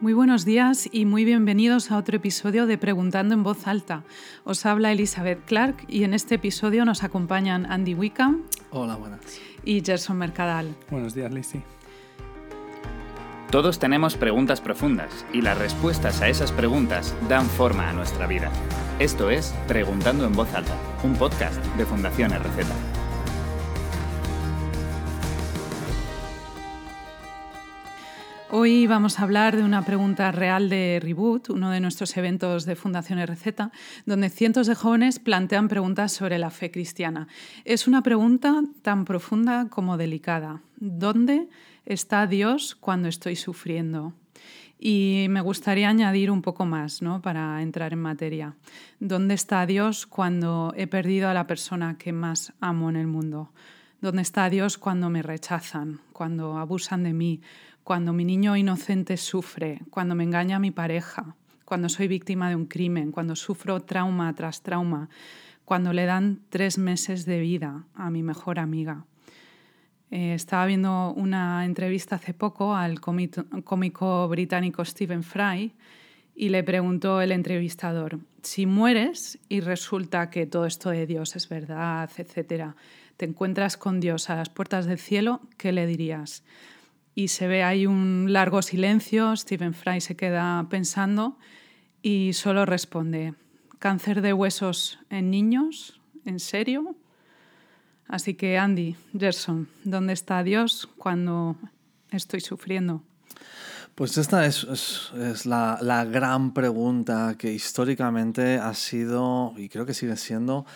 Muy buenos días y muy bienvenidos a otro episodio de Preguntando en voz alta. Os habla Elizabeth Clark y en este episodio nos acompañan Andy Wickham. Hola, buenas. Y Gerson Mercadal. Buenos días, Lizzie. Todos tenemos preguntas profundas y las respuestas a esas preguntas dan forma a nuestra vida. Esto es Preguntando en voz alta, un podcast de Fundación RZ. Hoy vamos a hablar de una pregunta real de Reboot, uno de nuestros eventos de Fundación RZ, donde cientos de jóvenes plantean preguntas sobre la fe cristiana. Es una pregunta tan profunda como delicada. ¿Dónde está Dios cuando estoy sufriendo? Y me gustaría añadir un poco más ¿no? para entrar en materia. ¿Dónde está Dios cuando he perdido a la persona que más amo en el mundo? ¿Dónde está Dios cuando me rechazan, cuando abusan de mí, cuando mi niño inocente sufre, cuando me engaña mi pareja, cuando soy víctima de un crimen, cuando sufro trauma tras trauma, cuando le dan tres meses de vida a mi mejor amiga. Eh, estaba viendo una entrevista hace poco al cómico británico Stephen Fry y le preguntó el entrevistador, si mueres y resulta que todo esto de Dios es verdad, etcétera, te encuentras con Dios a las puertas del cielo, ¿qué le dirías? Y se ve ahí un largo silencio, Stephen Fry se queda pensando y solo responde, ¿cáncer de huesos en niños? ¿En serio? Así que Andy, Gerson, ¿dónde está Dios cuando estoy sufriendo? Pues esta es, es, la, la, gran pregunta que históricamente ha sido, y creo que sigue siendo,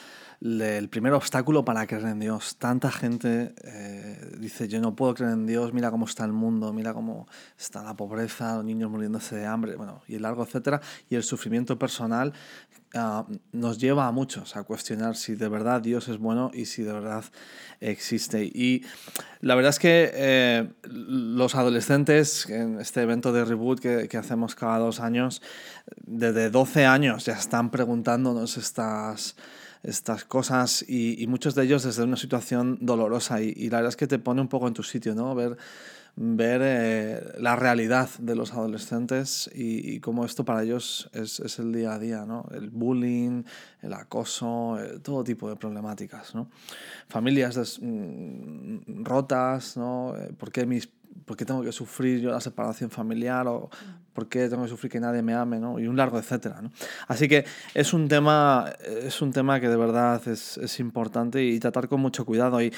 el primer obstáculo para creer en Dios. Tanta gente eh, dice, yo no puedo creer en Dios, mira cómo está el mundo, mira cómo está la pobreza, los niños muriéndose de hambre, bueno, y el largo etcétera, y el sufrimiento personal ah, nos lleva a muchos a cuestionar si de verdad Dios es bueno y si de verdad existe. Y la verdad es que eh, los adolescentes, en este evento de reboot que, que hacemos cada dos años, desde 12 años ya están preguntándonos estas estas cosas y, muchos de ellos desde una situación dolorosa y, la verdad es que te pone un poco en tu sitio, ¿no? Ver, ver eh, la realidad de los adolescentes y, cómo esto para ellos es, es, el día a día, ¿no? El bullying, el acoso, eh, todo tipo de problemáticas, ¿no? Familias mm, rotas, ¿no? Eh, ¿Por qué mis ¿por qué tengo que sufrir yo la separación familiar? ¿O por qué tengo que sufrir que nadie me ame? ¿no? Y un largo etcétera. ¿no? Así que es un tema, es un tema que de verdad es, es importante y tratar con mucho cuidado. Y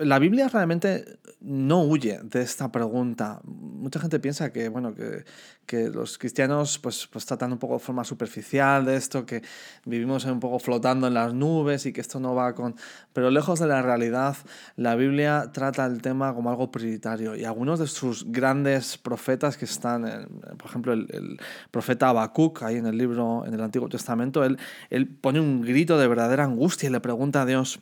la Biblia realmente no huye de esta pregunta. Mucha gente piensa que, bueno, que, que, los cristianos pues, pues tratan un poco de forma superficial de esto, que vivimos un poco flotando en las nubes y que esto no va con... Pero lejos de la realidad, la Biblia trata el tema como algo prioritario y algunos de sus grandes profetas que están, por ejemplo, el, el, profeta Habacuc, ahí en el libro, en el Antiguo Testamento, él, él pone un grito de verdadera angustia y le pregunta a Dios,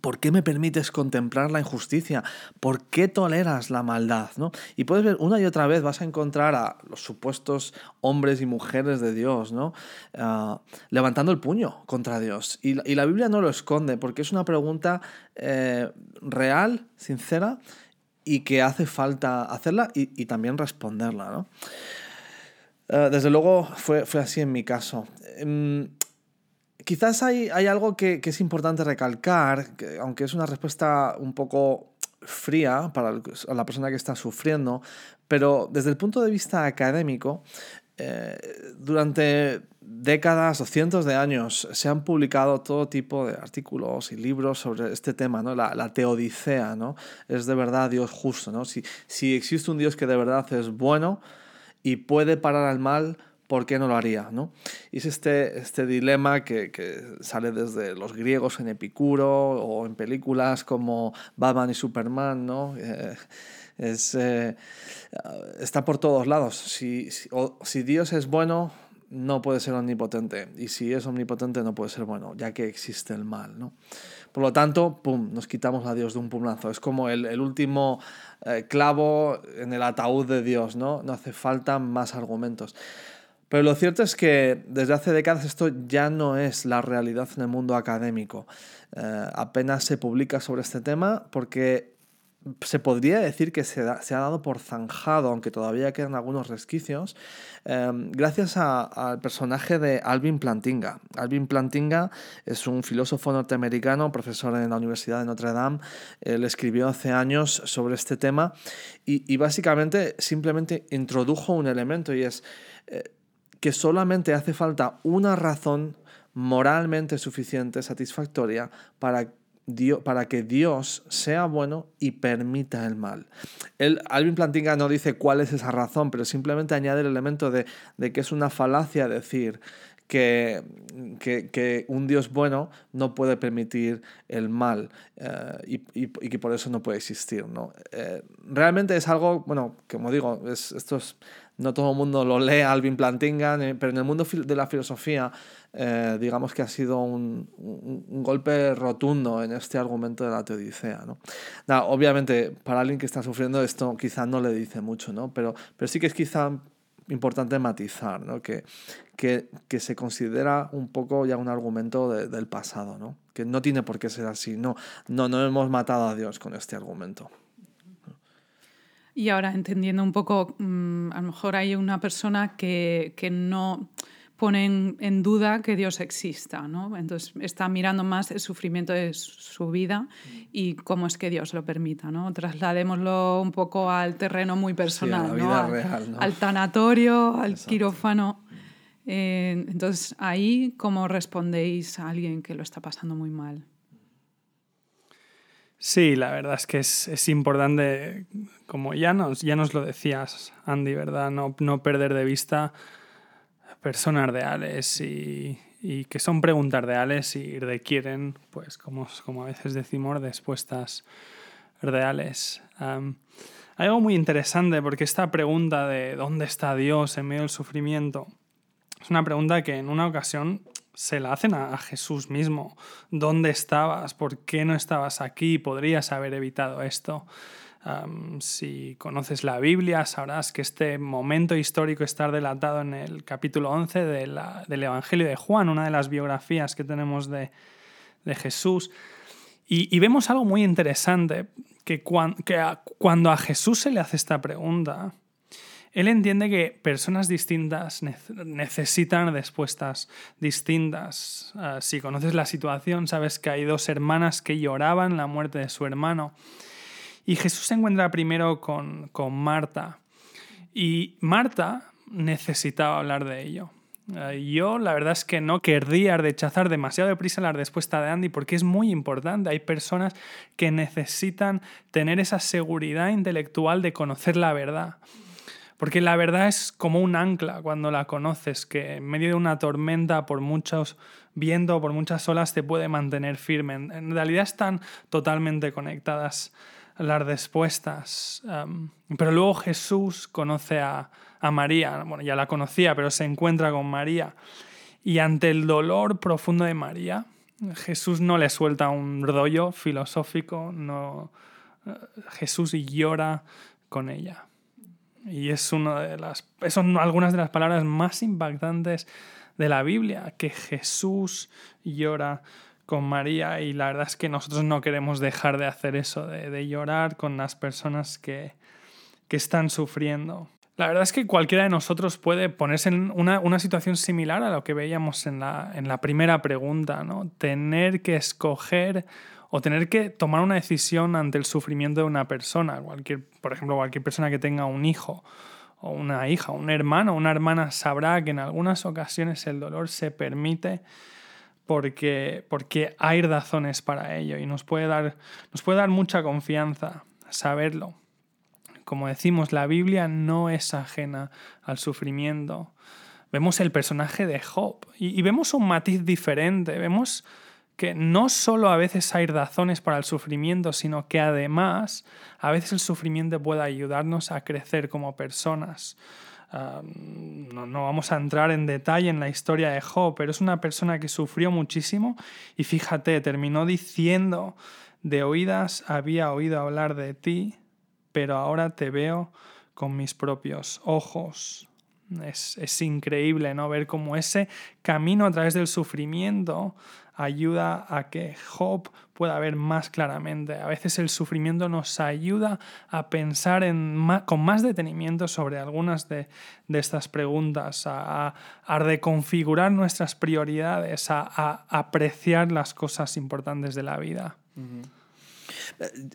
¿Por qué me permites contemplar la injusticia? ¿Por qué toleras la maldad? ¿no? Y puedes ver una y otra vez, vas a encontrar a los supuestos hombres y mujeres de Dios, ¿no? Ah, levantando el puño contra Dios. Y, la Biblia no lo esconde, porque es una pregunta eh, real, sincera, y que hace falta hacerla y, también responderla. ¿no? Ah, desde luego fue, así en mi caso. Em, Quizás hay, hay algo que, que, es importante recalcar, que, aunque es una respuesta un poco fría para la persona que está sufriendo, pero desde el punto de vista académico, eh, durante décadas o cientos de años se han publicado todo tipo de artículos y libros sobre este tema, ¿no? la, la teodicea, ¿no? es de verdad Dios justo. ¿no? Si, si existe un Dios que de verdad es bueno y puede parar al mal, ¿por qué no lo haría? ¿no? Y es este, este dilema que, que, sale desde los griegos en Epicuro o en películas como Batman y Superman, ¿no? Eh, es, eh, está por todos lados. Si, si, Dios es bueno, no puede ser omnipotente. Y si es omnipotente, no puede ser bueno, ya que existe el mal. ¿no? Por lo tanto, pum, nos quitamos a Dios de un pumlazo. Es como el, el último eh, clavo en el ataúd de Dios, ¿no? No hace falta más argumentos. Pero lo cierto es que desde hace décadas esto ya no es la realidad en el mundo académico. Eh, apenas se publica sobre este tema porque se podría decir que se, ha dado por zanjado, aunque todavía quedan algunos resquicios, em, gracias al personaje de Alvin Plantinga. Alvin Plantinga es un filósofo norteamericano, profesor en la Universidad de Notre Dame. Él escribió hace años sobre este tema y, y básicamente simplemente introdujo un elemento y es eh, que solamente hace falta una razón moralmente suficiente, satisfactoria, para para que Dios sea bueno y permita el mal. El, Alvin Plantinga no dice cuál es esa razón, pero simplemente añade el elemento de, que es una falacia decir que, que, un Dios bueno no puede permitir el mal eh, y, que por eso no puede existir. ¿no? Eh, realmente es algo, bueno, como digo, es, esto es no todo el mundo lo lee Alvin Plantinga, pero en el mundo de la filosofía, eh, digamos que ha sido un, golpe rotundo en este argumento de la teodicea. ¿no? obviamente, para alguien que está sufriendo esto, quizá no le dice mucho, ¿no? pero, pero sí que es quizá importante matizar, ¿no? que, que, que, se considera un poco ya un argumento del pasado, ¿no? que no tiene por qué ser así. No, no, no hemos matado a Dios con este argumento. Y ahora entendiendo un poco, mm, a lo mejor hay una persona que, que no pone en, duda que Dios exista, ¿no? Entonces está mirando más el sufrimiento de su vida y cómo es que Dios lo permita, ¿no? Trasladémoslo un poco al terreno muy personal, al, tanatorio, al quirófano. Eh, entonces ahí, ¿cómo respondéis a alguien que lo está pasando muy mal? Sí, la verdad es que es, importante, como ya nos, ya nos lo decías, Andy, ¿verdad? No, no perder de vista personas reales y, y, que son preguntas reales y requieren, pues como, como a veces decimos, respuestas reales. algo muy interesante porque esta pregunta de ¿dónde está Dios en medio del sufrimiento? Es una pregunta que en una ocasión se la hacen a, Jesús mismo. ¿Dónde estabas? ¿Por qué no estabas aquí? ¿Podrías haber evitado esto? si conoces la Biblia, sabrás que este momento histórico está relatado en el capítulo 11 del Evangelio de Juan, una de las biografías que tenemos de, Jesús. Y, vemos algo muy interesante, que cuando a Jesús se le hace esta pregunta, él entiende que personas distintas necesitan respuestas distintas. Ah, si conoces la situación, sabes que hay dos hermanas que lloraban la muerte de su hermano. Y Jesús se encuentra primero con, con Marta. Y Marta necesitaba hablar de ello. Ah, yo la verdad es que no querría rechazar demasiado deprisa la respuesta de Andy porque es muy importante. Hay personas que necesitan tener esa seguridad intelectual de conocer la verdad. Porque la verdad es como un ancla cuando la conoces, que en medio de una tormenta, por muchos vientos, por muchas olas, te puede mantener firme. En realidad están totalmente conectadas las respuestas. pero luego Jesús conoce a, a María, bueno, ya la conocía, pero se encuentra con María. Y ante el dolor profundo de María, Jesús no le suelta un rollo filosófico, no, eh, Jesús llora con ella. Y es una de las, son algunas de las palabras más impactantes de la Biblia, que Jesús llora con María y la verdad es que nosotros no queremos dejar de hacer eso, de, llorar con las personas que, que, están sufriendo. La verdad es que cualquiera de nosotros puede ponerse en una, una situación similar a lo que veíamos en la, en la primera pregunta, ¿no? Tener que escoger o tener que tomar una decisión ante el sufrimiento de una persona, cualquier, por ejemplo, cualquier persona que tenga un hijo o una hija, un hermano, una hermana sabrá que en algunas ocasiones el dolor se permite porque, porque hay razones para ello y nos puede, dar, nos puede dar mucha confianza saberlo. Como decimos, la Biblia no es ajena al sufrimiento. Vemos el personaje de Job y, y vemos un matiz diferente, vemos que no solo a veces hay razones para el sufrimiento, sino que además a veces el sufrimiento puede ayudarnos a crecer como personas. no, vamos a entrar en detalle en la historia de Job, pero es una persona que sufrió muchísimo y fíjate, terminó diciendo, de oídas había oído hablar de ti, pero ahora te veo con mis propios ojos. Es, es increíble ¿no? ver cómo ese camino a través del sufrimiento ayuda a que Job pueda ver más claramente. A veces el sufrimiento nos ayuda a pensar en con más detenimiento sobre algunas de, estas preguntas, a, reconfigurar nuestras prioridades, a, apreciar las cosas importantes de la vida.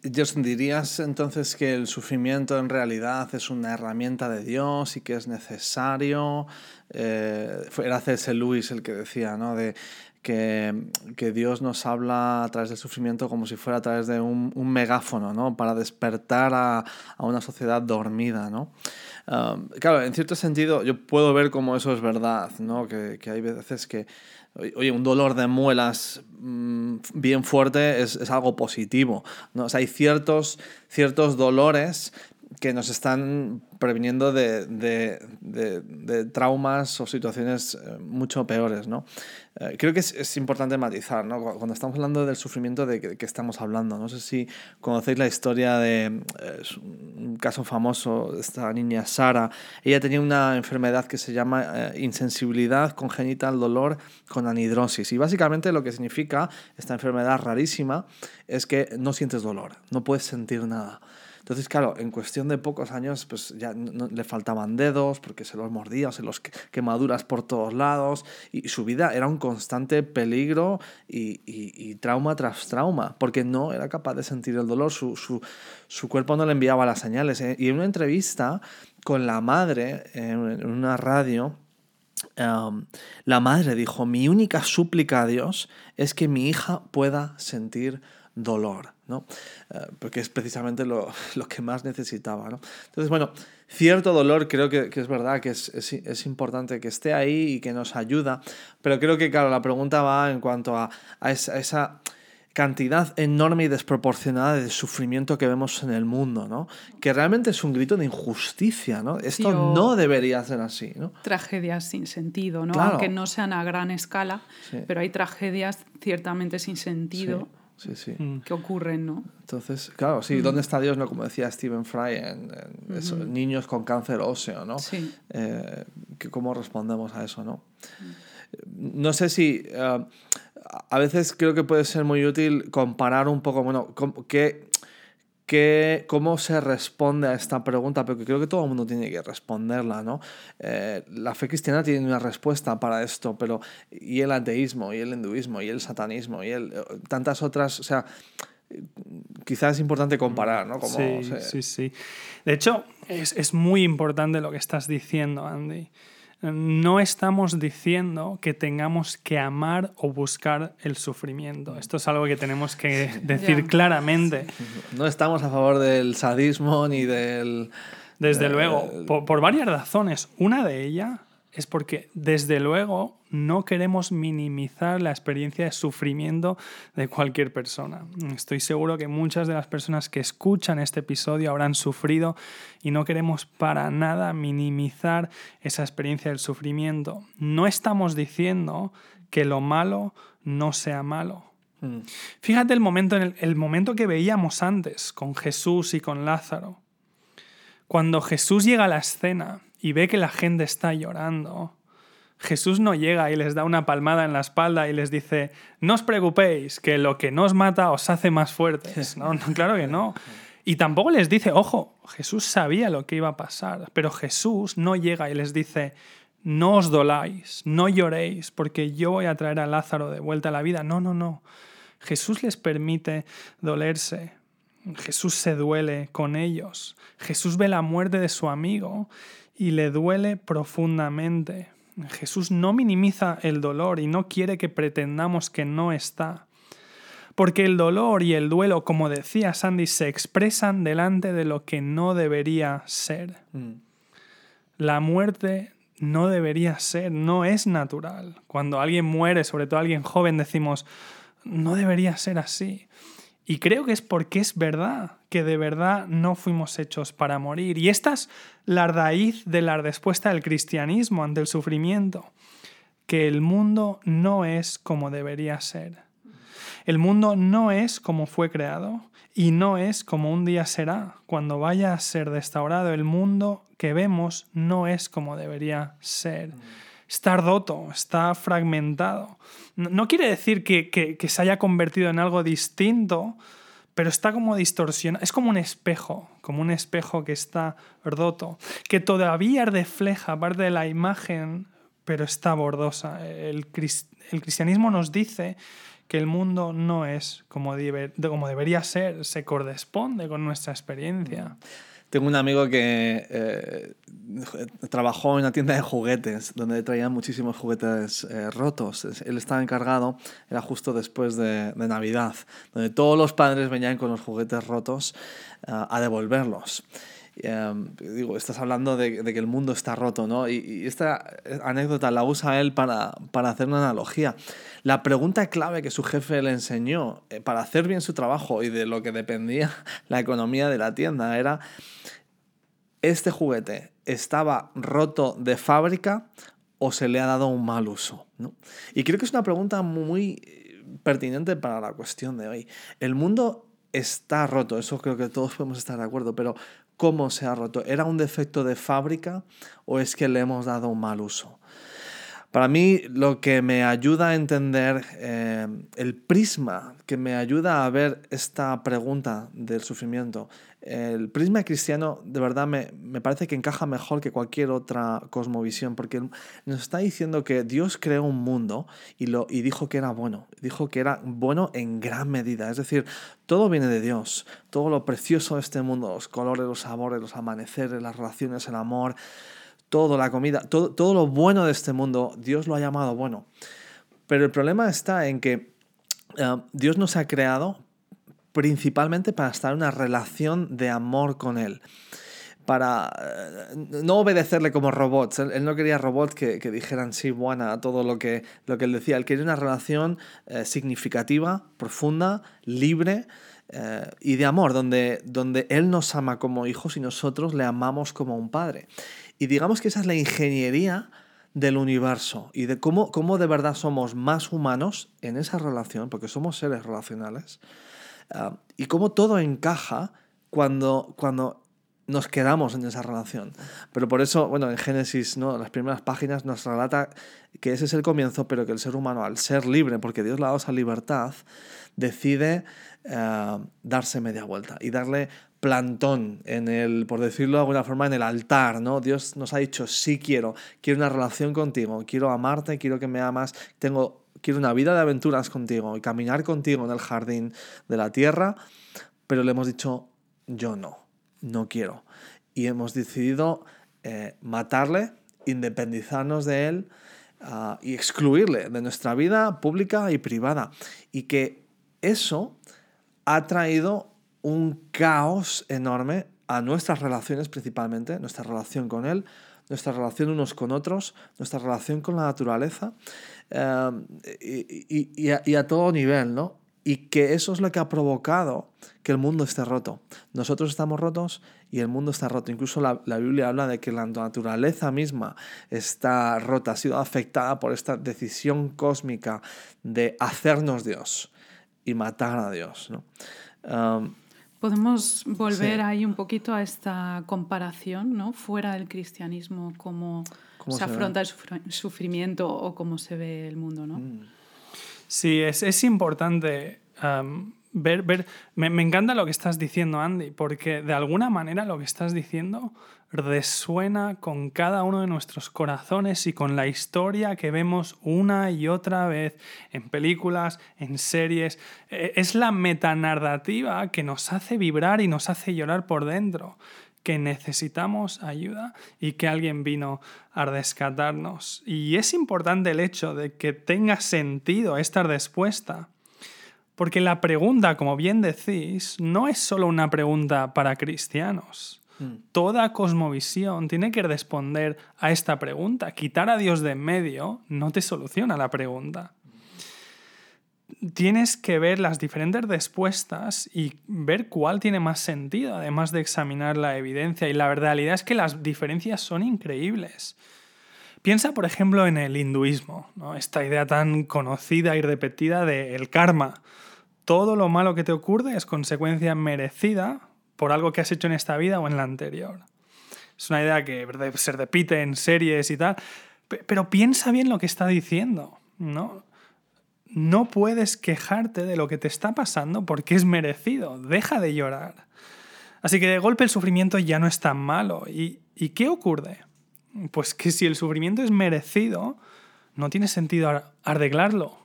Dios, ¿dirías entonces que el sufrimiento en realidad es una herramienta de Dios y que es necesario? Eh, era C.S. Lewis el que decía, ¿no? De que, Dios nos habla a través del sufrimiento como si fuera a través de un, megáfono, ¿no? Para despertar a, una sociedad dormida, ¿no? Um, claro, en cierto sentido yo puedo ver cómo eso es verdad, ¿no? Que, hay veces que, oye, un dolor de muelas mm, bien fuerte es, algo positivo, ¿no? O sea, hay ciertos, ciertos dolores que nos están previniendo de, de, traumas o situaciones eh, mucho peores, ¿no? Eh, creo que es, importante matizar, ¿no? Cuando estamos hablando del sufrimiento, ¿de qué, estamos hablando? No sé si conocéis la historia de eh, un caso famoso, de esta niña Sara. Ella tenía una enfermedad que se llama insensibilidad congénita al dolor con anidrosis. Y básicamente lo que significa esta enfermedad rarísima es que no sientes dolor, no puedes sentir nada. Entonces, claro, en cuestión de pocos años, pues ya le faltaban dedos porque se los mordía, se los quemaduras por todos lados y, su vida era un constante peligro y, trauma tras trauma porque no era capaz de sentir el dolor, su, cuerpo no le enviaba las señales. ¿eh? Y en una entrevista con la madre en, una radio, la madre dijo, mi única súplica a Dios es que mi hija pueda sentir dolor, ¿no? Eh, porque es precisamente lo, que más necesitaba, ¿no? Entonces, bueno, cierto dolor creo que, es verdad, que es, importante que esté ahí y que nos ayuda, pero creo que, claro, la pregunta va en cuanto a, esa, cantidad enorme y desproporcionada de sufrimiento que vemos en el mundo, ¿no? Que realmente es un grito de injusticia, ¿no? Esto no debería ser así, ¿no? Tragedias sin sentido, ¿no? Aunque no sean a gran escala, pero hay tragedias ciertamente sin sentido sí, sí. Mm. que ocurren, ¿no? Entonces, claro, sí, ¿dónde está Dios? No, como decía Stephen Fry, en, niños con cáncer óseo, ¿no? Sí. Eh, ¿Cómo respondemos a eso, no? No sé si... Eh, a veces creo que puede ser muy útil comparar un poco, bueno, qué ¿Cómo se responde a esta pregunta? Porque creo que todo el mundo tiene que responderla, ¿no? Eh, la fe cristiana tiene una respuesta para esto, pero y el ateísmo, y el hinduismo, y el satanismo, y el, tantas otras, o sea, quizás es importante comparar, ¿no? sí, sí, sí. De hecho, es, es muy importante lo que estás diciendo, Andy no estamos diciendo que tengamos que amar o buscar el sufrimiento. Esto es algo que tenemos que decir claramente. No estamos a favor del sadismo ni del... Desde luego, por, varias razones. Una de ellas es porque, desde luego, no queremos minimizar la experiencia de sufrimiento de cualquier persona. Estoy seguro que muchas de las personas que escuchan este episodio habrán sufrido y no queremos para nada minimizar esa experiencia del sufrimiento. No estamos diciendo que lo malo no sea malo. Mm. Fíjate el momento, en el momento que veíamos antes con Jesús y con Lázaro. Cuando Jesús llega a la escena y ve que la gente está llorando, Jesús no llega y les da una palmada en la espalda y les dice, no os preocupéis, que lo que nos mata os hace más fuertes. No, claro que no. Y tampoco les dice, ojo, Jesús sabía lo que iba a pasar, pero Jesús no llega y les dice, no os doláis, no lloréis, porque yo voy a traer a Lázaro de vuelta a la vida. No, no, no. Jesús les permite dolerse. Jesús se duele con ellos. Jesús ve la muerte de su amigo y le duele profundamente. Jesús no minimiza el dolor y no quiere que pretendamos que no está. Porque el dolor y el duelo, como decía Sandy, se expresan delante de lo que no debería ser. Mm. La muerte no debería ser, no es natural. Cuando alguien muere, sobre todo alguien joven, decimos, no debería ser así. Y creo que es porque es verdad, que de verdad no fuimos hechos para morir. Y esta es la raíz de la respuesta del cristianismo ante el sufrimiento, que el mundo no es como debería ser. El mundo no es como fue creado y no es como un día será. Cuando vaya a ser restaurado, el mundo que vemos no es como debería ser. Está roto, está fragmentado. No quiere decir que, que se haya convertido en algo distinto, pero está como distorsionado. Es como un espejo, como un espejo que está roto, que todavía refleja parte de la imagen, pero está bordosa. El, el cristianismo nos dice que el mundo no es como, como debería ser, se corresponde con nuestra experiencia. Tengo un amigo que eh, trabajó en una tienda de juguetes donde traían muchísimos juguetes eh, rotos. Él estaba encargado, era justo después de, Navidad, donde todos los padres venían con los juguetes rotos eh, a devolverlos. Em, digo, estás hablando de, que el mundo está roto, ¿no? Y, esta anécdota la usa él para, para, hacer una analogía. La pregunta clave que su jefe le enseñó eh, para hacer bien su trabajo y de lo que dependía la economía de la tienda era, ¿este juguete estaba roto de fábrica o se le ha dado un mal uso? ¿no? Y creo que es una pregunta muy pertinente para la cuestión de hoy. El mundo está roto, eso creo que todos podemos estar de acuerdo, pero cómo se ha roto. ¿Era un defecto de fábrica o es que le hemos dado un mal uso? Para mí lo que me ayuda a entender eh, el prisma, que me ayuda a ver esta pregunta del sufrimiento, el prisma cristiano de verdad me, me, parece que encaja mejor que cualquier otra cosmovisión, porque nos está diciendo que Dios creó un mundo y, lo, y dijo que era bueno, dijo que era bueno en gran medida, es decir, todo viene de Dios, todo lo precioso de este mundo, los colores, los sabores, los amaneceres, las relaciones, el amor, todo, la comida, todo, todo lo bueno de este mundo, Dios lo ha llamado bueno. Pero el problema está en que eh, Dios nos ha creado principalmente para estar en una relación de amor con Él. Para eh, no obedecerle como robots. Él, no quería robots que, dijeran sí, buena a todo lo que, lo que él decía. Él quería una relación eh, significativa, profunda, libre y de amor, donde, donde Él nos ama como hijos y nosotros le amamos como un padre. Y digamos que esa es la ingeniería del universo y de cómo, cómo de verdad somos más humanos en esa relación, porque somos seres relacionales, Ah, y cómo todo encaja cuando, cuando nos quedamos en esa relación. Pero por eso, bueno, en Génesis, ¿no? las primeras páginas nos relata que ese es el comienzo, pero que el ser humano, al ser libre, porque Dios le ha dado esa libertad, decide ah, darse media vuelta y darle plantón en el, por decirlo de alguna forma, en el altar, ¿no? Dios nos ha dicho, sí quiero, quiero una relación contigo, quiero amarte, quiero que me amas, tengo quiero una vida de aventuras contigo y caminar contigo en el jardín de la tierra, pero le hemos dicho, yo no, no quiero. Y hemos decidido eh, matarle, independizarnos de él ah, y excluirle de nuestra vida pública y privada. Y que eso ha traído un caos enorme a nuestras relaciones principalmente, nuestra relación con él, nuestra relación unos con otros, nuestra relación con la naturaleza em, y, a, todo nivel, ¿no? Y que eso es lo que ha provocado que el mundo esté roto. Nosotros estamos rotos y el mundo está roto. Incluso la, la, Biblia habla de que la naturaleza misma está rota, ha sido afectada por esta decisión cósmica de hacernos Dios y matar a Dios. ¿no? Em, Podemos volver ahí un poquito a esta comparación, ¿no? Fuera del cristianismo, cómo, se, afronta el sufrimiento o cómo se ve el mundo, ¿no? Mm. Sí, es, es importante ver, ver me, me, encanta lo que estás diciendo, Andy, porque de alguna manera lo que estás diciendo resuena con cada uno de nuestros corazones y con la historia que vemos una y otra vez en películas, en series. E, es la metanarrativa que nos hace vibrar y nos hace llorar por dentro que necesitamos ayuda y que alguien vino a rescatarnos. Y es importante el hecho de que tenga sentido esta respuesta, porque la pregunta, como bien decís, no es solo una pregunta para cristianos. Mm. Toda cosmovisión tiene que responder a esta pregunta. Quitar a Dios de en medio no te soluciona la pregunta. Tienes que ver las diferentes respuestas y ver cuál tiene más sentido, además de examinar la evidencia. Y la realidad es que las diferencias son increíbles. Piensa, por ejemplo, en el hinduismo, esta idea tan conocida y repetida del karma todo lo malo que te ocurre es consecuencia merecida por algo que has hecho en esta vida o en la anterior. Es una idea que se repite en series y tal, pero piensa bien lo que está diciendo, ¿no? No puedes quejarte de lo que te está pasando porque es merecido. Deja de llorar. Así que de golpe el sufrimiento ya no es tan malo. ¿Y, ¿y qué ocurre? Pues que si el sufrimiento es merecido, no tiene sentido arreglarlo.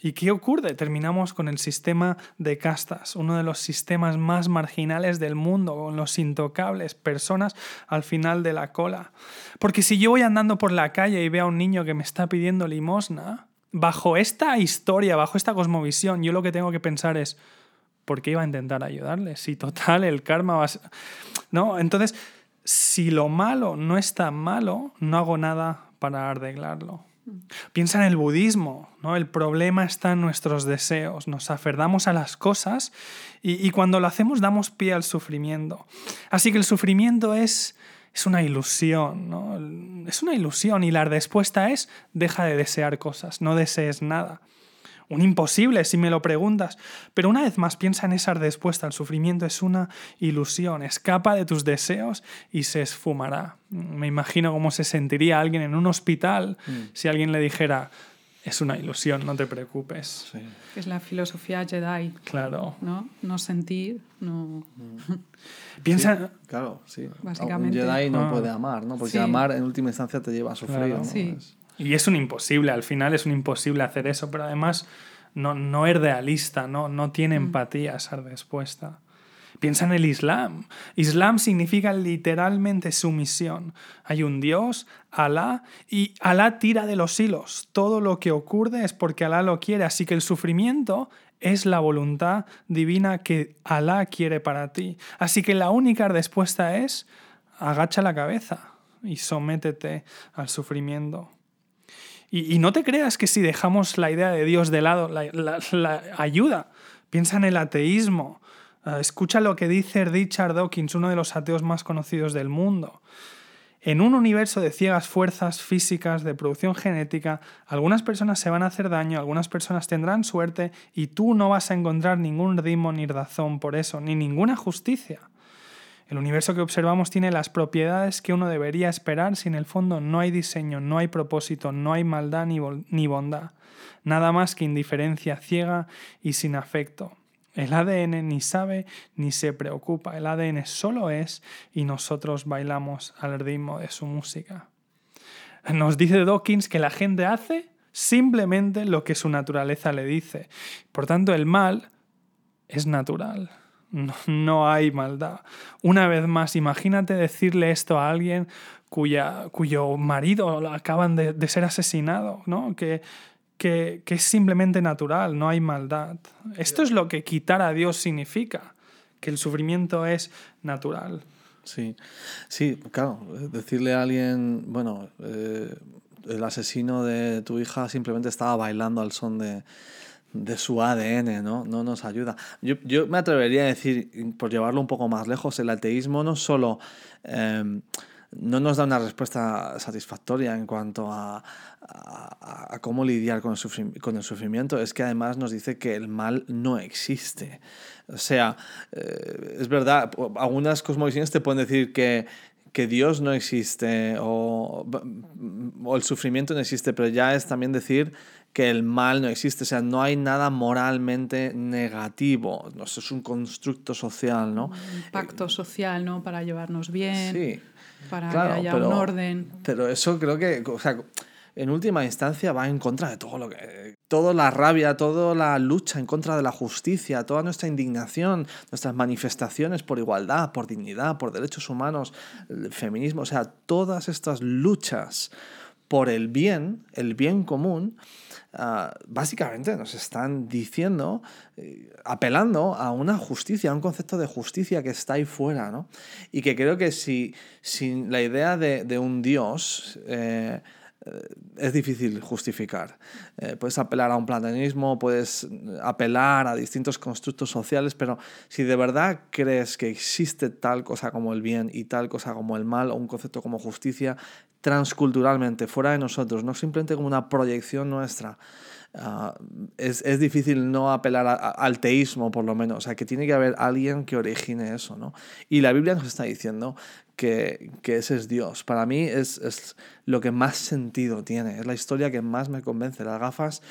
¿Y qué ocurre? Terminamos con el sistema de castas, uno de los sistemas más marginales del mundo, con los intocables, personas al final de la cola. Porque si yo voy andando por la calle y veo a un niño que me está pidiendo limosna, bajo esta historia, bajo esta cosmovisión, yo lo que tengo que pensar es, ¿por qué iba a intentar ayudarle? Si total, el karma va a... ¿No? Entonces, si lo malo no es tan malo, no hago nada para arreglarlo. Piensa en el budismo, ¿no? El problema está en nuestros deseos, nos aferramos a las cosas y, cuando lo hacemos damos pie al sufrimiento. Así que el sufrimiento es, es una ilusión, ¿no? Es una ilusión y la respuesta es deja de desear cosas, no desees nada un imposible si me lo preguntas. Pero una vez más piensa en esa respuesta. El sufrimiento es una ilusión. Escapa de tus deseos y se esfumará. Me imagino cómo se sentiría alguien en un hospital mm. si alguien le dijera, es una ilusión, no te preocupes. Es la filosofía Jedi. Claro. ¿no? No sentir, no... Mm. Piensa... claro, sí. Básicamente. Un Jedi no ah. puede amar, ¿no? Porque amar en última instancia te lleva a sufrir. Sí. Y es un imposible, al final es un imposible hacer eso, pero además no, no es realista, no, no tiene mm. empatía esa respuesta. Piensa en el Islam. Islam significa literalmente sumisión. Hay un Dios, Alá, y Alá tira de los hilos. Todo lo que ocurre es porque Alá lo quiere, así que el sufrimiento es la voluntad divina que Alá quiere para ti. Así que la única respuesta es agacha la cabeza y sométete al sufrimiento. Y, no te creas que si dejamos la idea de Dios de lado, la, ayuda. Piensa en el ateísmo. Ah, escucha lo que dice Richard Dawkins, uno de los ateos más conocidos del mundo. En un universo de ciegas fuerzas físicas de producción genética, algunas personas se van a hacer daño, algunas personas tendrán suerte y tú no vas a encontrar ningún ritmo ni razón por eso, ni ninguna justicia. El universo que observamos tiene las propiedades que uno debería esperar si el fondo no hay diseño, no hay propósito, no hay maldad ni, bondad. Nada más que indiferencia ciega y sin afecto. El ADN ni sabe ni se preocupa. El ADN solo es y nosotros bailamos al ritmo de su música. Nos dice Dawkins que la gente hace simplemente lo que su naturaleza le dice. Por tanto, el mal es natural no, hay maldad. Una vez más, imagínate decirle esto a alguien cuya, cuyo marido acaban de, ser asesinado, ¿no? Que, que, es simplemente natural, no hay maldad. Esto es lo que quitar a Dios significa, que el sufrimiento es natural. Sí, sí, claro, decirle a alguien, bueno, eh, el asesino de tu hija simplemente estaba bailando al son de, de su ADN, ¿no? No nos ayuda. Yo, yo, me atrevería a decir, por llevarlo un poco más lejos, el ateísmo no solo em, no nos da una respuesta satisfactoria en cuanto a, a, cómo lidiar con el, con el, sufrimiento, es que además nos dice que el mal no existe. O sea, eh, es verdad, algunas cosmovisiones te pueden decir que, que Dios no existe o, o, el sufrimiento no existe, pero ya es también decir que el mal no existe, o sea, no hay nada moralmente negativo, no, es un constructo social, ¿no? Un pacto social, ¿no? Para llevarnos bien, sí, para que haya un orden. Pero eso creo que, o sea, en última instancia va en contra de todo lo que... Toda la rabia, toda la lucha en contra de la justicia, toda nuestra indignación, nuestras manifestaciones por igualdad, por dignidad, por derechos humanos, el feminismo, o sea, todas estas luchas por el bien, el bien común, Ah, básicamente nos están diciendo, eh, apelando a una justicia, a un concepto de justicia que está ahí fuera, ¿no? Y que creo que si, sin la idea de, un Dios eh, es difícil justificar. puedes apelar a un platonismo, puedes apelar a distintos constructos sociales, pero si de verdad crees que existe tal cosa como el bien y tal cosa como el mal, o un concepto como justicia, transculturalmente, fuera de nosotros, no simplemente como una proyección nuestra, ah, es, es, difícil no apelar al teísmo, por lo menos. O sea, que tiene que haber alguien que origine eso, ¿no? Y la Biblia nos está diciendo que, que ese es Dios. Para mí es, es, lo que más sentido tiene. Es la historia que más me convence. Las gafas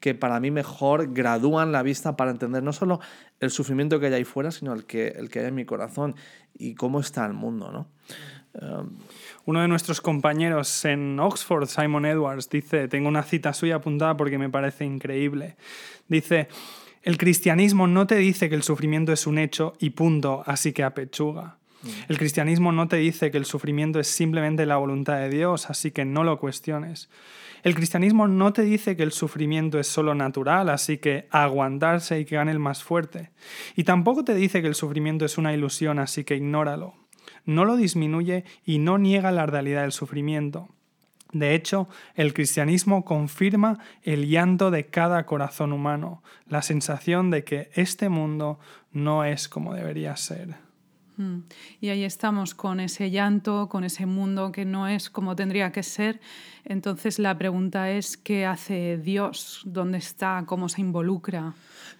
que para mí mejor gradúan la vista para entender no solo el sufrimiento que hay ahí fuera, sino el que, el que hay en mi corazón y cómo está el mundo, ¿no? Uno de nuestros compañeros en Oxford, Simon Edwards, dice, tengo una cita suya apuntada porque me parece increíble. Dice, el cristianismo no te dice que el sufrimiento es un hecho y punto, así que apechuga. El cristianismo no te dice que el sufrimiento es simplemente la voluntad de Dios, así que no lo cuestiones. El cristianismo no te dice que el sufrimiento es solo natural, así que aguantarse y que gane el más fuerte. Y tampoco te dice que el sufrimiento es una ilusión, así que ignóralo no lo disminuye y no niega la realidad del sufrimiento. De hecho, el cristianismo confirma el llanto de cada corazón humano, la sensación de que este mundo no es como debería ser. Mm. Y ahí estamos con ese llanto, con ese mundo que no es como tendría que ser. Entonces la pregunta es, ¿qué hace Dios? ¿Dónde está? ¿Cómo se involucra?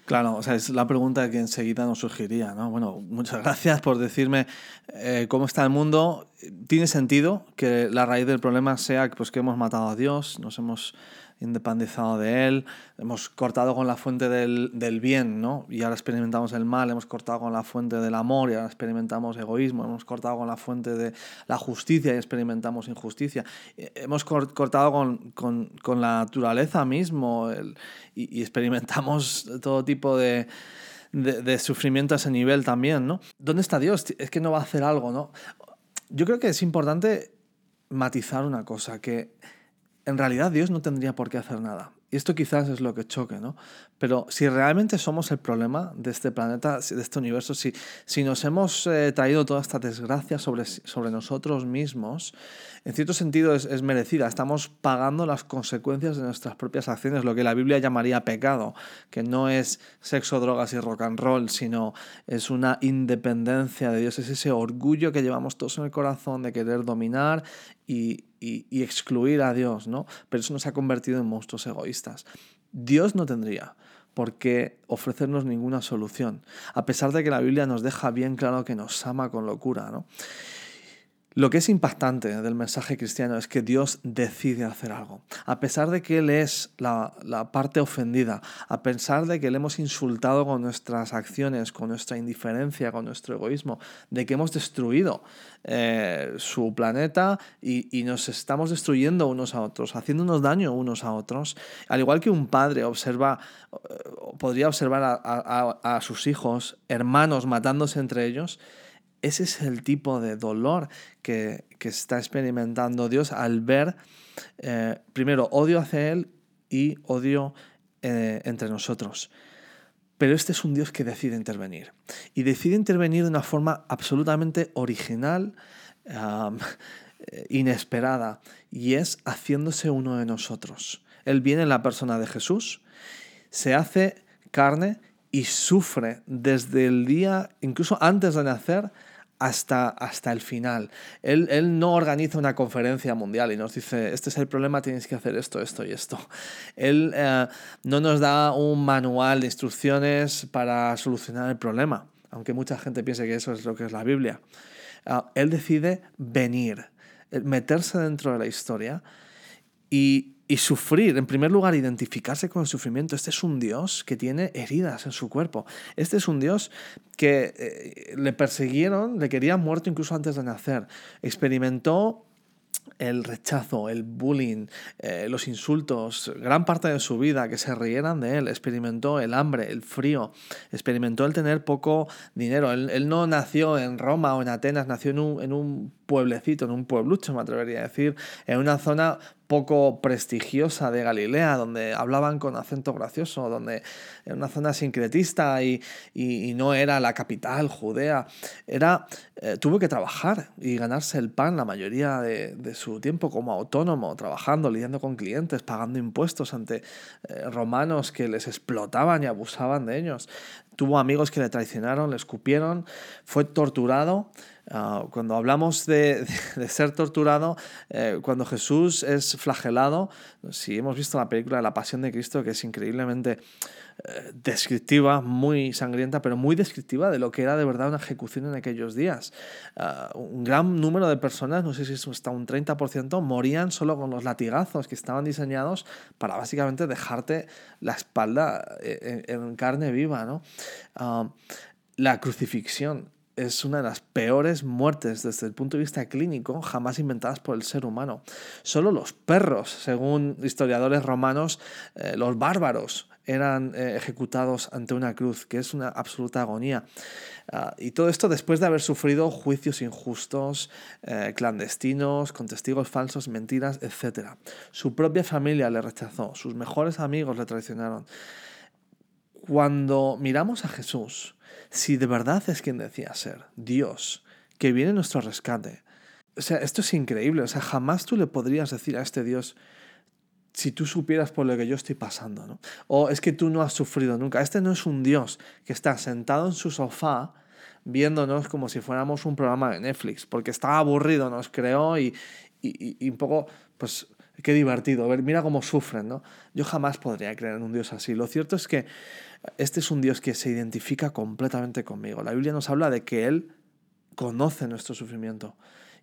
Claro, o sea, es la pregunta que enseguida nos surgiría, ¿no? Bueno, muchas gracias por decirme eh, cómo está el mundo. Tiene sentido que la raíz del problema sea pues, que hemos matado a Dios, nos hemos independizado de él, hemos cortado con la fuente del, del, bien, ¿no? Y ahora experimentamos el mal, hemos cortado con la fuente del amor y ahora experimentamos egoísmo, hemos cortado con la fuente de la justicia y experimentamos injusticia, eh, hemos cortado con, con, con, la naturaleza mismo y, y, experimentamos todo tipo de, de, de sufrimiento a ese nivel también, ¿no? ¿Dónde está Dios? Es que no va a hacer algo, ¿no? Yo creo que es importante matizar una cosa, que en realidad Dios no tendría por qué hacer nada. Y esto quizás es lo que choque, ¿no? Pero si realmente somos el problema de este planeta, de este universo, si, si nos hemos eh, traído toda esta desgracia sobre, sobre nosotros mismos, en cierto sentido es, es, merecida. Estamos pagando las consecuencias de nuestras propias acciones, lo que la Biblia llamaría pecado, que no es sexo, drogas y rock and roll, sino es una independencia de Dios, es ese orgullo que llevamos todos en el corazón de querer dominar y, y, excluir a Dios, ¿no? Pero eso nos ha convertido en monstruos egoístas. Dios no tendría por qué ofrecernos ninguna solución, a pesar de que la Biblia nos deja bien claro que nos ama con locura, ¿no? Lo que es impactante del mensaje cristiano es que Dios decide hacer algo. A pesar de que Él es la, parte ofendida, a pesar de que le hemos insultado con nuestras acciones, con nuestra indiferencia, con nuestro egoísmo, de que hemos destruido eh, su planeta y, nos estamos destruyendo unos a otros, haciéndonos daño unos a otros, al igual que un padre observa, eh, podría observar a sus hijos, hermanos matándose entre ellos, ese es el tipo de dolor que, está experimentando Dios al ver, eh, primero, odio hacia Él y odio eh, entre nosotros. Pero este es un Dios que decide intervenir. Y decide intervenir de una forma absolutamente original, inesperada, y es haciéndose uno de nosotros. Él viene en la persona de Jesús, se hace carne y sufre desde el día, incluso antes de nacer, hasta, hasta el final. Él, él, no organiza una conferencia mundial y nos dice, este es el problema, tienes que hacer esto, esto y esto. Él eh, no nos da un manual de instrucciones para solucionar el problema, aunque mucha gente piense que eso es lo que es la Biblia. Ah, él decide venir, meterse dentro de la historia y y sufrir, en primer lugar, identificarse con el sufrimiento. Este es un Dios que tiene heridas en su cuerpo. Este es un Dios que eh, le persiguieron, le querían muerto incluso antes de nacer. Experimentó el rechazo, el bullying, eh, los insultos, gran parte de su vida, que se rieran de él, experimentó el hambre, el frío, experimentó el tener poco dinero. Él, no nació en Roma o en Atenas, nació en un, en un pueblecito, en un pueblucho, me atrevería a decir, en una zona poco prestigiosa de Galilea, donde hablaban con acento gracioso, donde era una zona sincretista y, y, no era la capital Judea. Era, eh, tuvo que trabajar y ganarse el pan la mayoría de, de, su tiempo como autónomo, trabajando, lidiando con clientes, pagando impuestos ante eh, romanos que les explotaban y abusaban de ellos tuvo amigos que le traicionaron, le escupieron, fue torturado. Ah, cuando hablamos de, ser torturado, eh, cuando Jesús es flagelado, si hemos visto la película de la Pasión de Cristo, que es increíblemente eh, descriptiva, muy sangrienta, pero muy descriptiva de lo que era de verdad una ejecución en aquellos días. Ah, un gran número de personas, no sé si es hasta un 30%, morían solo con los latigazos que estaban diseñados para básicamente dejarte la espalda eh, en, carne viva. ¿no? Ah, la crucifixión es una de las peores muertes desde el punto de vista clínico jamás inventadas por el ser humano. Solo los perros, según historiadores romanos, eh, los bárbaros eran eh, ejecutados ante una cruz, que es una absoluta agonía. Ah, y todo esto después de haber sufrido juicios injustos, eh, clandestinos, con testigos falsos, mentiras, etc. Su propia familia le rechazó, sus mejores amigos le traicionaron. Cuando miramos a Jesús, si de verdad es quien decía ser, Dios, que viene nuestro rescate, o sea, esto es increíble, o sea, jamás tú le podrías decir a este Dios, si tú supieras por lo que yo estoy pasando, ¿no? O es que tú no has sufrido nunca. Este no es un Dios que está sentado en su sofá viéndonos como si fuéramos un programa de Netflix, porque estaba aburrido, nos creó y, y, un poco, pues, qué divertido, ver, mira cómo sufren, ¿no? Yo jamás podría creer en un Dios así. Lo cierto es que este es un Dios que se identifica completamente conmigo. La Biblia nos habla de que Él conoce nuestro sufrimiento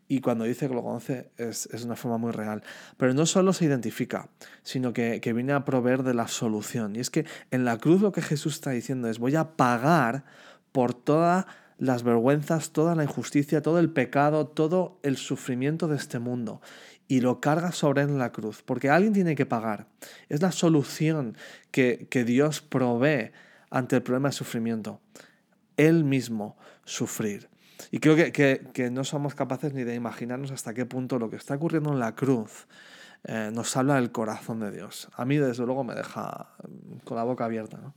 y cuando dice que lo conoce es, es, una forma muy real. Pero no solo se identifica, sino que, que, viene a proveer de la solución. Y es que en la cruz lo que Jesús está diciendo es voy a pagar por todas las vergüenzas, toda la injusticia, todo el pecado, todo el sufrimiento de este mundo. Y lo carga sobre él en la cruz, porque alguien tiene que pagar. Es la solución que, que Dios provee ante el problema de sufrimiento. Él mismo sufrir. Y creo que, no somos capaces ni de imaginarnos hasta qué punto lo que está ocurriendo en la cruz eh, nos habla del corazón de Dios. A mí, desde luego, me deja con la boca abierta.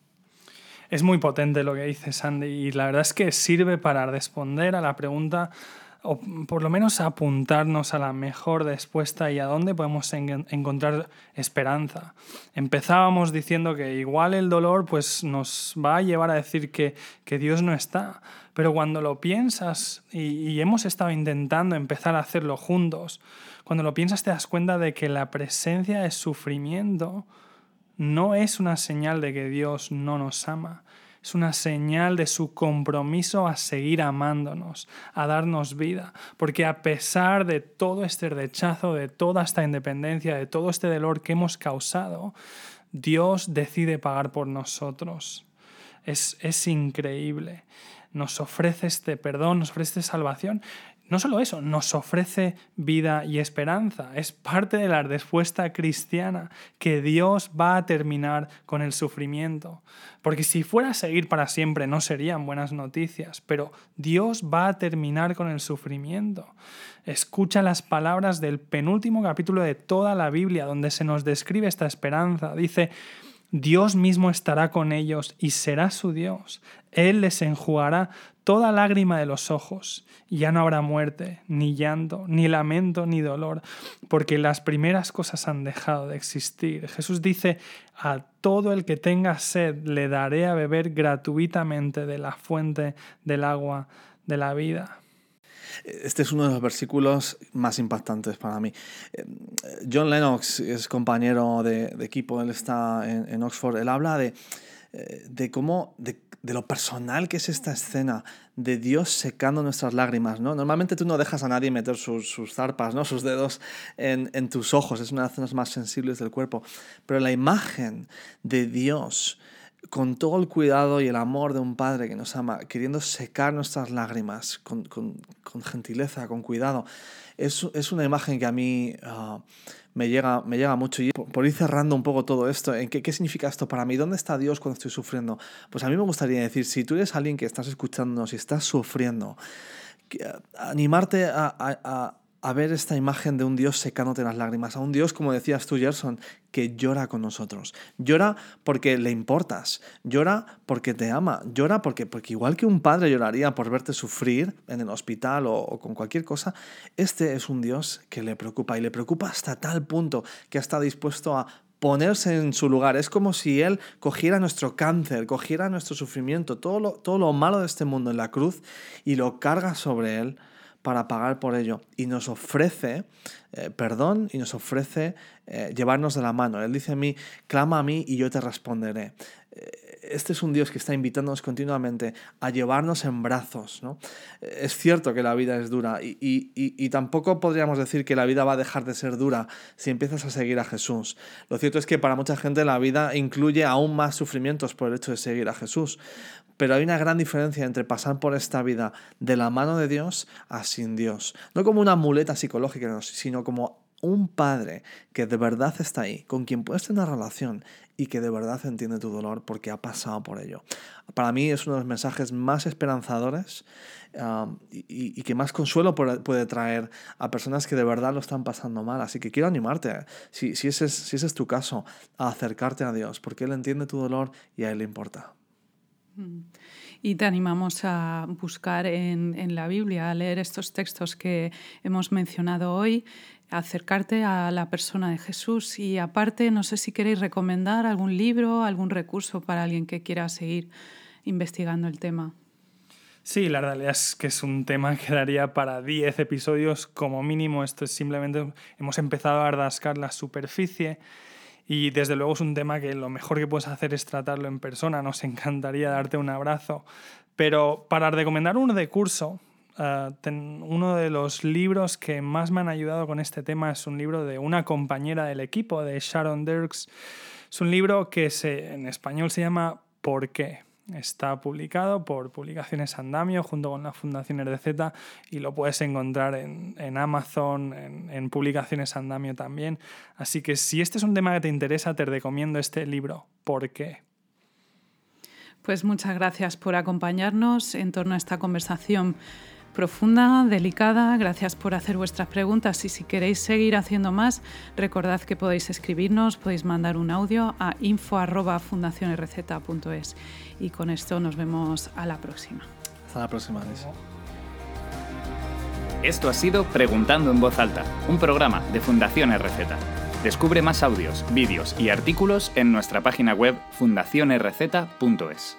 Es muy potente lo que dice Sandy y la verdad es que sirve para responder a la pregunta o por lo menos apuntarnos a la mejor respuesta y a dónde podemos encontrar esperanza. Empezábamos diciendo que igual el dolor pues, nos va a llevar a decir que, que Dios no está, pero cuando lo piensas, y, hemos estado intentando empezar a hacerlo juntos, cuando lo piensas te das cuenta de que la presencia de sufrimiento no es una señal de que Dios no nos ama, es una señal de su compromiso a seguir amándonos, a darnos vida, porque a pesar de todo este rechazo, de toda esta independencia, de todo este dolor que hemos causado, Dios decide pagar por nosotros. Es, es increíble. Nos ofrece este perdón, nos ofrece salvación no solo eso, nos ofrece vida y esperanza. Es parte de la respuesta cristiana que Dios va a terminar con el sufrimiento. Porque si fuera a seguir para siempre no serían buenas noticias, pero Dios va a terminar con el sufrimiento. Escucha las palabras del penúltimo capítulo de toda la Biblia donde se nos describe esta esperanza. Dice, Dios mismo estará con ellos y será su Dios. Él les enjugará toda lágrima de los ojos. Ya no habrá muerte, ni llanto, ni lamento, ni dolor, porque las primeras cosas han dejado de existir. Jesús dice, a todo el que tenga sed le daré a beber gratuitamente de la fuente del agua de la vida. Este es uno de los versículos más impactantes para mí. Eh, John Lennox es compañero de, equipo, él está en, Oxford, él habla de, eh, de cómo, de, lo personal que es esta escena de Dios secando nuestras lágrimas. ¿no? Normalmente tú no dejas a nadie meter sus, sus zarpas, ¿no? sus dedos en, en, tus ojos, es una de las zonas más sensibles del cuerpo, pero la imagen de Dios con todo el cuidado y el amor de un padre que nos ama, queriendo secar nuestras lágrimas con, gentileza, con cuidado. Es, una imagen que a mí ah, me, llega, me llega mucho. Y por, ir cerrando un poco todo esto, ¿en qué, significa esto para mí? ¿Dónde está Dios cuando estoy sufriendo? Pues a mí me gustaría decir, si tú eres alguien que estás escuchándonos y estás sufriendo, animarte a a ver esta imagen de un Dios secándote las lágrimas, a un Dios, como decías tú, Gerson, que llora con nosotros. Llora porque le importas, llora porque te ama, llora porque, porque igual que un padre lloraría por verte sufrir en el hospital o, o con cualquier cosa, este es un Dios que le preocupa y le preocupa hasta tal punto que está dispuesto a ponerse en su lugar. Es como si Él cogiera nuestro cáncer, cogiera nuestro sufrimiento, todo lo, todo lo malo de este mundo en la cruz y lo carga sobre Él para pagar por ello. Y nos ofrece eh, perdón y nos ofrece eh, llevarnos de la mano. Él dice a mí, clama a mí y yo te responderé. Eh, este es un Dios que está invitándonos continuamente a llevarnos en brazos. ¿no? Es cierto que la vida es dura y, y, tampoco podríamos decir que la vida va a dejar de ser dura si empiezas a seguir a Jesús. Lo cierto es que para mucha gente la vida incluye aún más sufrimientos por el hecho de seguir a Jesús. Pero hay una gran diferencia entre pasar por esta vida de la mano de Dios a sin Dios. No como una muleta psicológica, sino como un padre que de verdad está ahí, con quien puedes tener una relación y que de verdad entiende tu dolor porque ha pasado por ello. Para mí es uno de los mensajes más esperanzadores y, que más consuelo puede traer a personas que de verdad lo están pasando mal. Así que quiero animarte, si, si, ese, es, si ese es tu caso, a acercarte a Dios porque Él entiende tu dolor y a Él le importa. Y te animamos a buscar en, la Biblia, a leer estos textos que hemos mencionado hoy, acercarte a la persona de Jesús. Y aparte, no sé si queréis recomendar algún libro, algún recurso para alguien que quiera seguir investigando el tema. Sí, la realidad es que es un tema que daría para 10 episodios como mínimo. Esto es simplemente, hemos empezado a rascar la superficie y desde luego es un tema que lo mejor que puedes hacer es tratarlo en persona. Nos encantaría darte un abrazo. Pero para recomendar uno de eh, uno de los libros que más me han ayudado con este tema es un libro de una compañera del equipo, de Sharon Dirks. Es un libro que se, en español se llama ¿Por qué? Está publicado por Publicaciones Andamio junto con la Fundación RDZ y lo puedes encontrar en, Amazon, en, en, Publicaciones Andamio también. Así que si este es un tema que te interesa, te recomiendo este libro. ¿Por qué? Pues muchas gracias por acompañarnos en torno a esta conversación profunda, delicada. Gracias por hacer vuestras preguntas y si queréis seguir haciendo más, recordad que podéis escribirnos, podéis mandar un audio a info@fundacionrz.es y con esto nos vemos a la próxima. Hasta la próxima, Alice. Esto ha sido Preguntando en Voz Alta, un programa de Fundación RZ. Descubre más audios, vídeos y artículos en nuestra página web fundacionrz.es.